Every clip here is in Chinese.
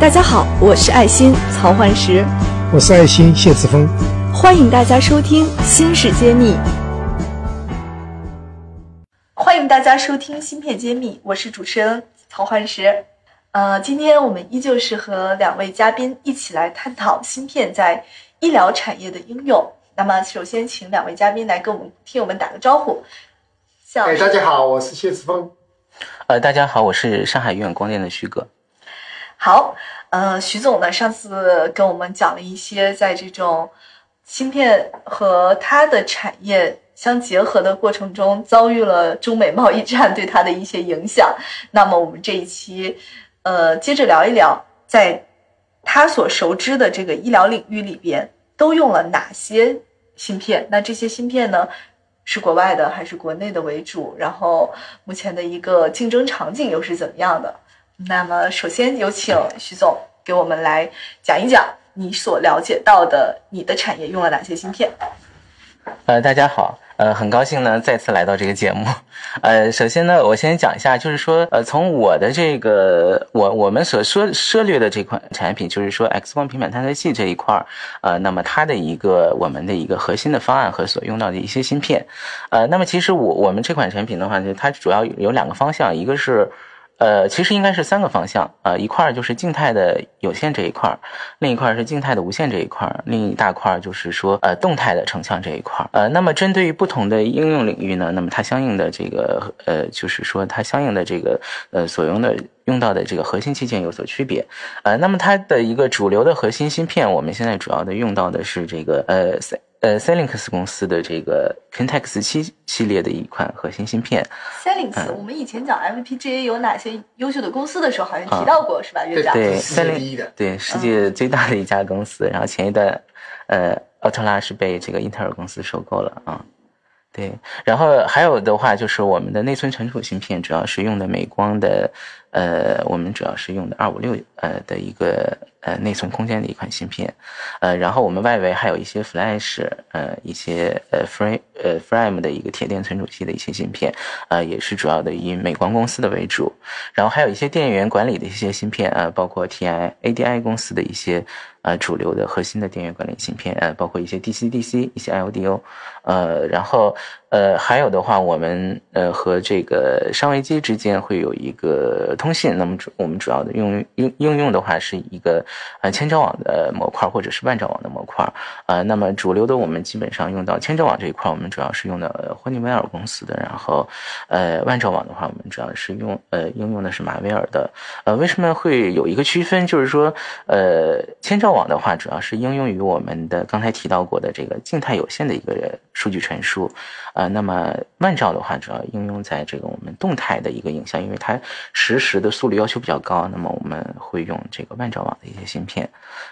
大家好，我是爱心曹焕石，我是爱心谢志峰，欢迎大家收听《新事揭秘》。欢迎大家收听《芯片揭秘》，我是主持人曹焕石。呃，今天我们依旧是和两位嘉宾一起来探讨芯片在医疗产业的应用。那么，首先请两位嘉宾来跟我们听友们打个招呼。哎，大家好，我是谢志峰。呃，大家好，我是上海永远光电的徐哥。好，呃，徐总呢，上次跟我们讲了一些在这种芯片和它的产业相结合的过程中，遭遇了中美贸易战对它的一些影响。那么，我们这一期，呃，接着聊一聊，在他所熟知的这个医疗领域里边，都用了哪些芯片？那这些芯片呢？是国外的还是国内的为主？然后目前的一个竞争场景又是怎么样的？那么首先有请徐总给我们来讲一讲你所了解到的你的产业用了哪些芯片。呃，大家好。呃，很高兴呢，再次来到这个节目。呃，首先呢，我先讲一下，就是说，呃，从我的这个我我们所涉涉猎的这款产品，就是说 X 光平板探测器这一块儿，呃，那么它的一个我们的一个核心的方案和所用到的一些芯片，呃，那么其实我我们这款产品的话呢，它主要有两个方向，一个是。呃，其实应该是三个方向啊，一块儿就是静态的有线这一块儿，另一块儿是静态的无线这一块儿，另一大块儿就是说呃动态的成像这一块儿。呃，那么针对于不同的应用领域呢，那么它相应的这个呃，就是说它相应的这个呃所用的用到的这个核心器件有所区别。呃，那么它的一个主流的核心芯片，我们现在主要的用到的是这个呃。呃 c e l i n x 公司的这个 Contex 七系列的一款核心芯片。c e l i n x 我们以前讲 FPGA 有哪些优秀的公司的时候，好像提到过，是吧，院长？对 c e l i n x 对世界最大的一家公司。然后前一段，呃，奥特拉是被这个英特尔公司收购了啊。对，然后还有的话就是我们的内存存储芯片，主要是用的美光的。呃，我们主要是用的二五六呃的一个呃内存空间的一款芯片，呃，然后我们外围还有一些 Flash 呃一些呃 Frame 呃 Frame 的一个铁电存储器的一些芯片，呃也是主要的以美光公司的为主，然后还有一些电源管理的一些芯片啊，包括 TI ADI 公司的一些呃主流的核心的电源管理芯片，呃包括一些 DC DC 一些 LDO，呃然后呃还有的话，我们呃和这个商维机之间会有一个。通信，那么主我们主要的用用应用的话是一个呃千兆网的模块或者是万兆网的模块，呃，那么主流的我们基本上用到千兆网这一块，我们主要是用的霍尼韦尔公司的，然后呃万兆网的话，我们主要是用呃应用的是马威尔的，呃，为什么会有一个区分？就是说呃千兆网的话，主要是应用于我们的刚才提到过的这个静态有线的一个数据传输，呃，那么万兆的话，主要应用在这个我们动态的一个影像，因为它实时。时的速率要求比较高，那么我们会用这个万兆网的一些芯片，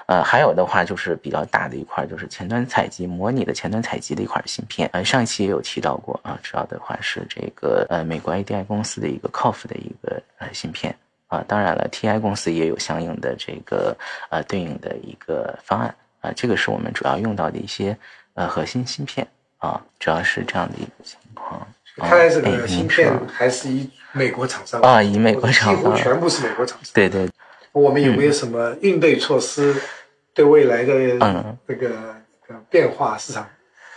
呃，还有的话就是比较大的一块，就是前端采集模拟的前端采集的一块芯片，呃，上一期也有提到过啊，主要的话是这个呃美国 ADI 公司的一个 COF 的一个呃芯片啊，当然了，TI 公司也有相应的这个呃对应的一个方案啊，这个是我们主要用到的一些呃核心芯片啊，主要是这样的一个情况。看来这个芯片还是以美国厂商啊，以美国厂商，几乎全部是美国厂商。对对。我们有没有什么应对措施？对未来的这个变化，市场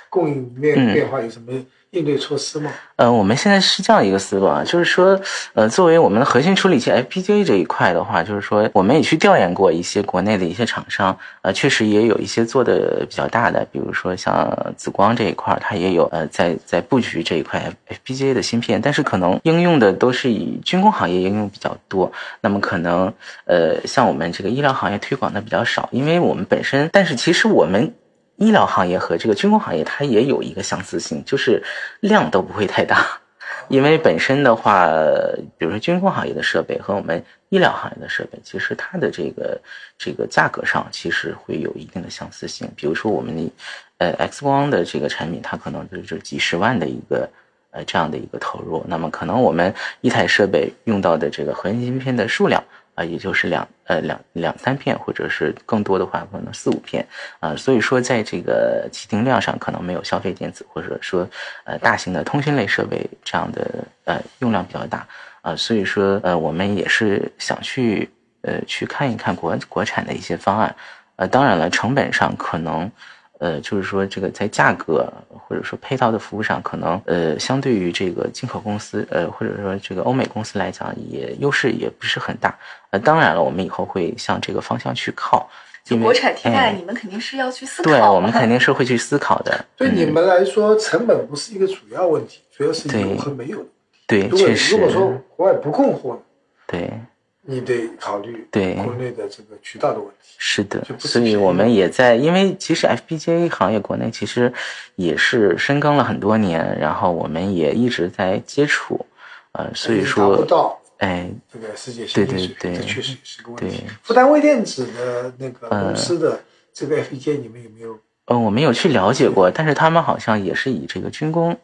供应链变化有什么？应对措施吗？呃，我们现在是这样一个思路啊，就是说，呃，作为我们的核心处理器 FPGA 这一块的话，就是说，我们也去调研过一些国内的一些厂商，呃，确实也有一些做的比较大的，比如说像紫光这一块，它也有呃在在布局这一块 FPGA 的芯片，但是可能应用的都是以军工行业应用比较多，那么可能呃像我们这个医疗行业推广的比较少，因为我们本身，但是其实我们。医疗行业和这个军工行业，它也有一个相似性，就是量都不会太大，因为本身的话，比如说军工行业的设备和我们医疗行业的设备，其实它的这个这个价格上其实会有一定的相似性。比如说我们的呃 X 光的这个产品，它可能就是几十万的一个呃这样的一个投入，那么可能我们一台设备用到的这个核心芯片的数量。啊，也就是两呃两两三片，或者是更多的话，可能四五片啊。所以说，在这个起订量上，可能没有消费电子或者说呃大型的通讯类设备这样的呃用量比较大啊。所以说呃，我们也是想去呃去看一看国国产的一些方案。呃，当然了，成本上可能。呃，就是说这个在价格或者说配套的服务上，可能呃，相对于这个进口公司，呃，或者说这个欧美公司来讲，也优势也不是很大。呃，当然了，我们以后会向这个方向去靠。就国产替代，你们肯定是要去思考。对，我们肯定是会去思考的。对你们来说，成本不是一个主要问题，主要是有和没有。对，确实。如果说国外不供货，对。你得考虑对国内的这个渠道的问题。是的，所以我们也在，因为其实 FPGA 行业国内其实也是深耕了很多年，然后我们也一直在接触，呃，所以说达不到哎这个世界先进水平，这确实也是个问题。复旦微电子的那个公司的这个 FPGA 你们有没有？嗯，我没有去了解过，但是他们好像也是以这个军工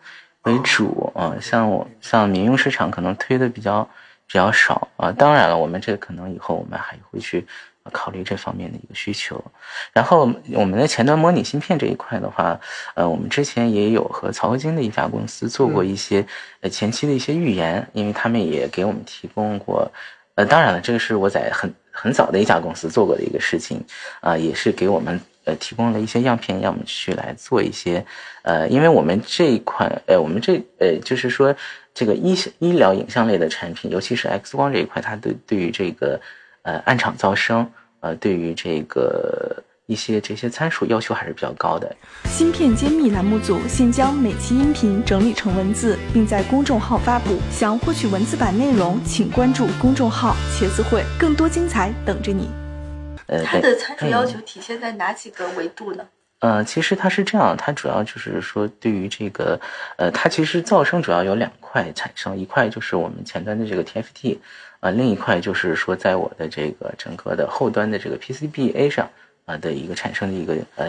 为主啊，像我像民用市场可能推的比较。比较少啊，当然了，我们这个可能以后我们还会去考虑这方面的一个需求。然后我们的前端模拟芯片这一块的话，呃，我们之前也有和曹合金的一家公司做过一些呃前期的一些预研，因为他们也给我们提供过。呃，当然了，这个是我在很很早的一家公司做过的一个事情啊，也是给我们呃提供了一些样片，让我们去来做一些呃，因为我们这一款呃，我们这呃，就是说。这个医医疗影像类的产品，尤其是 X 光这一块，它对对于这个呃暗场噪声，呃，对于这个一些这些参数要求还是比较高的。芯片揭秘栏目组现将每期音频整理成文字，并在公众号发布。想获取文字版内容，请关注公众号“茄子会”，更多精彩等着你。呃，它的参数要求体现在哪几个维度呢？呃，其实它是这样，它主要就是说，对于这个，呃，它其实噪声主要有两块产生，一块就是我们前端的这个 TFT，呃，另一块就是说，在我的这个整个的后端的这个 PCBA 上。啊的一个产生的一个呃，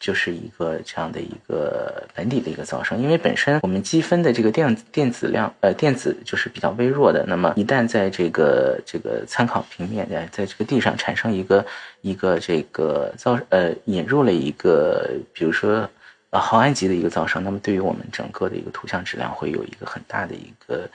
就是一个这样的一个本底的一个噪声，因为本身我们积分的这个电电子量呃电子就是比较微弱的，那么一旦在这个这个参考平面在在这个地上产生一个一个这个噪呃引入了一个比如说呃毫安级的一个噪声，那么对于我们整个的一个图像质量会有一个很大的一个。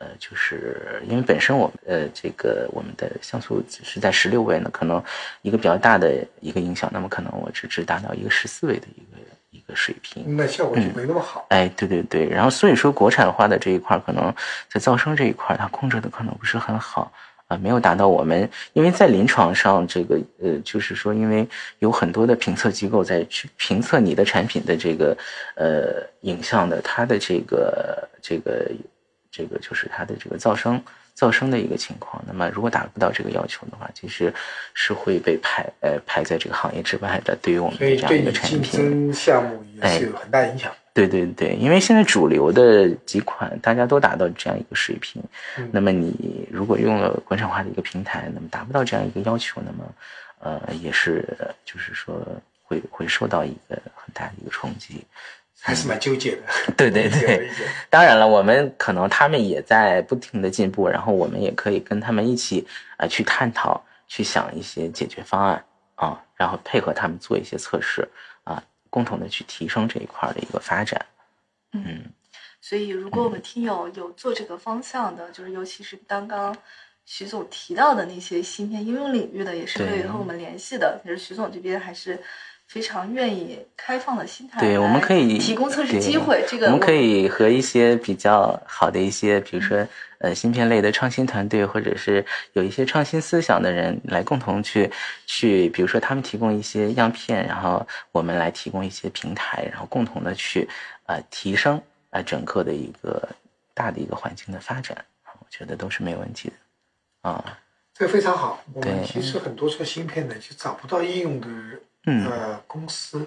呃，就是因为本身我们呃，这个我们的像素是在十六位呢，可能一个比较大的一个影响，那么可能我只只达到一个十四位的一个一个水平，那效果就没那么好。哎，对对对，然后所以说国产化的这一块，可能在噪声这一块，它控制的可能不是很好啊，没有达到我们，因为在临床上这个呃，就是说，因为有很多的评测机构在去评测你的产品的这个呃影像的，它的这个这个。这个就是它的这个噪声，噪声的一个情况。那么，如果达不到这个要求的话，其实是会被排呃排在这个行业之外的。对于我们这样一个产品，竞争项目也是有很大影响。对对对，因为现在主流的几款大家都达到这样一个水平，那么你如果用了国产化的一个平台，那么达不到这样一个要求，那么呃也是就是说会会受到一个很大的一个冲击。还是蛮纠结的，对对 对，当然了，我们可能他们也在不停的进步，然后我们也可以跟他们一起啊去探讨，去想一些解决方案啊，然后配合他们做一些测试啊，共同的去提升这一块的一个发展。嗯，所以如果我们听友有做这个方向的，就是尤其是刚刚徐总提到的那些芯片应用领域的，也是可以和我们联系的。其实徐总这边还是。非常愿意开放的心态，对，我们可以提供测试机会。这个我们可以和一些比较好的一些，比如说呃芯片类的创新团队，或者是有一些创新思想的人来共同去去，比如说他们提供一些样片，然后我们来提供一些平台，然后共同的去呃提升啊整个的一个大的一个环境的发展，我觉得都是没有问题的啊。这个非常好。我们其实很多做芯片的就找不到应用的。呃，公司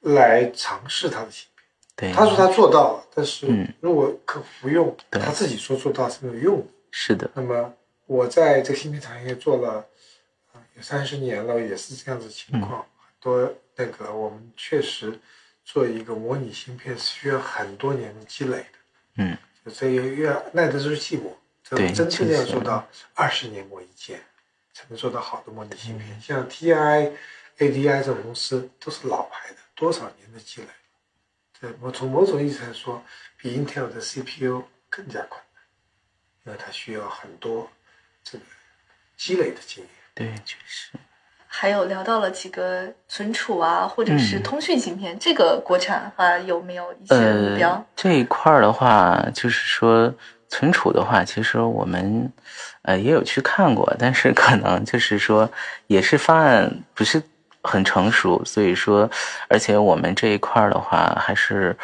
来尝试他的芯片，对他说他做到了，但是如果客户不用，他自己说做到是没有用。是的。那么我在这个芯片产业做了有三十年了，也是这样子情况。很多那个我们确实做一个模拟芯片是需要很多年的积累的。嗯。所以越耐得住寂寞。对。真正要做到二十年磨一剑，才能做到好的模拟芯片。像 TI。ADI 这种公司都是老牌的，多少年的积累，对我从某种意义上说，比 Intel 的 CPU 更加困难，因为它需要很多这个积累的经验。对，确实。还有聊到了几个存储啊，或者是通讯芯片，这个国产化有没有一些目标？这一块儿的话，就是说存储的话，其实我们呃也有去看过，但是可能就是说也是方案不是很成熟，所以说，而且我们这一块儿的话还是。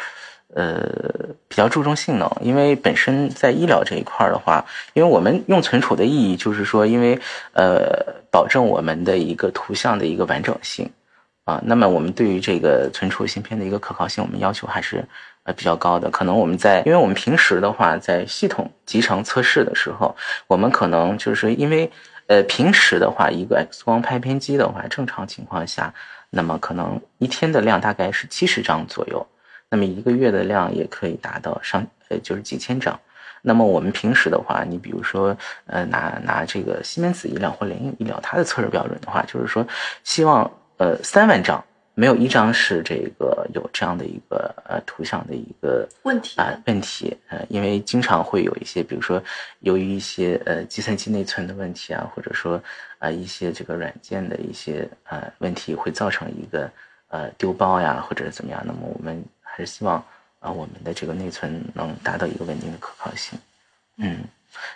呃，比较注重性能，因为本身在医疗这一块的话，因为我们用存储的意义就是说，因为呃，保证我们的一个图像的一个完整性啊。那么我们对于这个存储芯片的一个可靠性，我们要求还是呃比较高的。可能我们在，因为我们平时的话，在系统集成测试的时候，我们可能就是因为呃平时的话，一个 X 光拍片机的话，正常情况下，那么可能一天的量大概是七十张左右。那么一个月的量也可以达到上呃就是几千张，那么我们平时的话，你比如说呃拿拿这个西门子医疗或联影医疗，它的测试标准的话，就是说希望呃三万张没有一张是这个有这样的一个呃图像的一个问题啊问题呃因为经常会有一些比如说由于一些呃计算机内存的问题啊，或者说啊一些这个软件的一些呃问题会造成一个呃丢包呀或者怎么样，那么我们。还是希望啊，我们的这个内存能达到一个稳定的可靠性，嗯，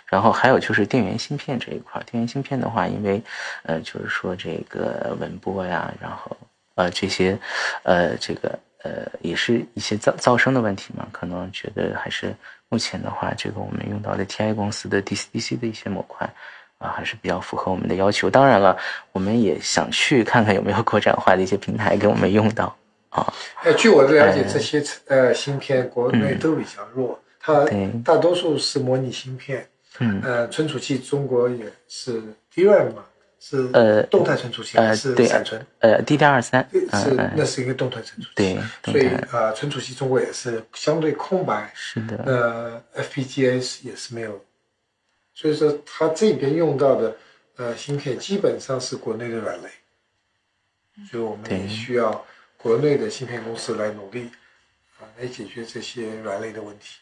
然后还有就是电源芯片这一块，电源芯片的话，因为呃，就是说这个文波呀，然后呃这些呃这个呃也是一些噪噪声的问题嘛，可能觉得还是目前的话，这个我们用到的 TI 公司的 DC-DC 的一些模块啊，还是比较符合我们的要求。当然了，我们也想去看看有没有国产化的一些平台给我们用到。啊，呃，据我的了解，这些呃芯片国内都比较弱，它大多数是模拟芯片，嗯，呃，存储器中国也是 DRAM 嘛，是呃动态存储器还是闪存？呃，DDR 三是那是一个动态存储器，对，所以呃，存储器中国也是相对空白，是的，呃，FPGA 也是没有，所以说它这边用到的呃芯片基本上是国内的软肋，所以我们也需要。国内的芯片公司来努力啊，来解决这些软肋的问题。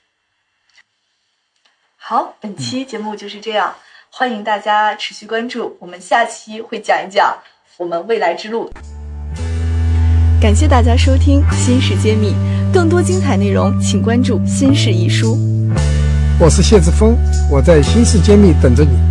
好，本期节目就是这样，欢迎大家持续关注，我们下期会讲一讲我们未来之路。感谢大家收听《新事揭秘》，更多精彩内容请关注《新事一书》。我是谢志峰，我在《新事揭秘》等着你。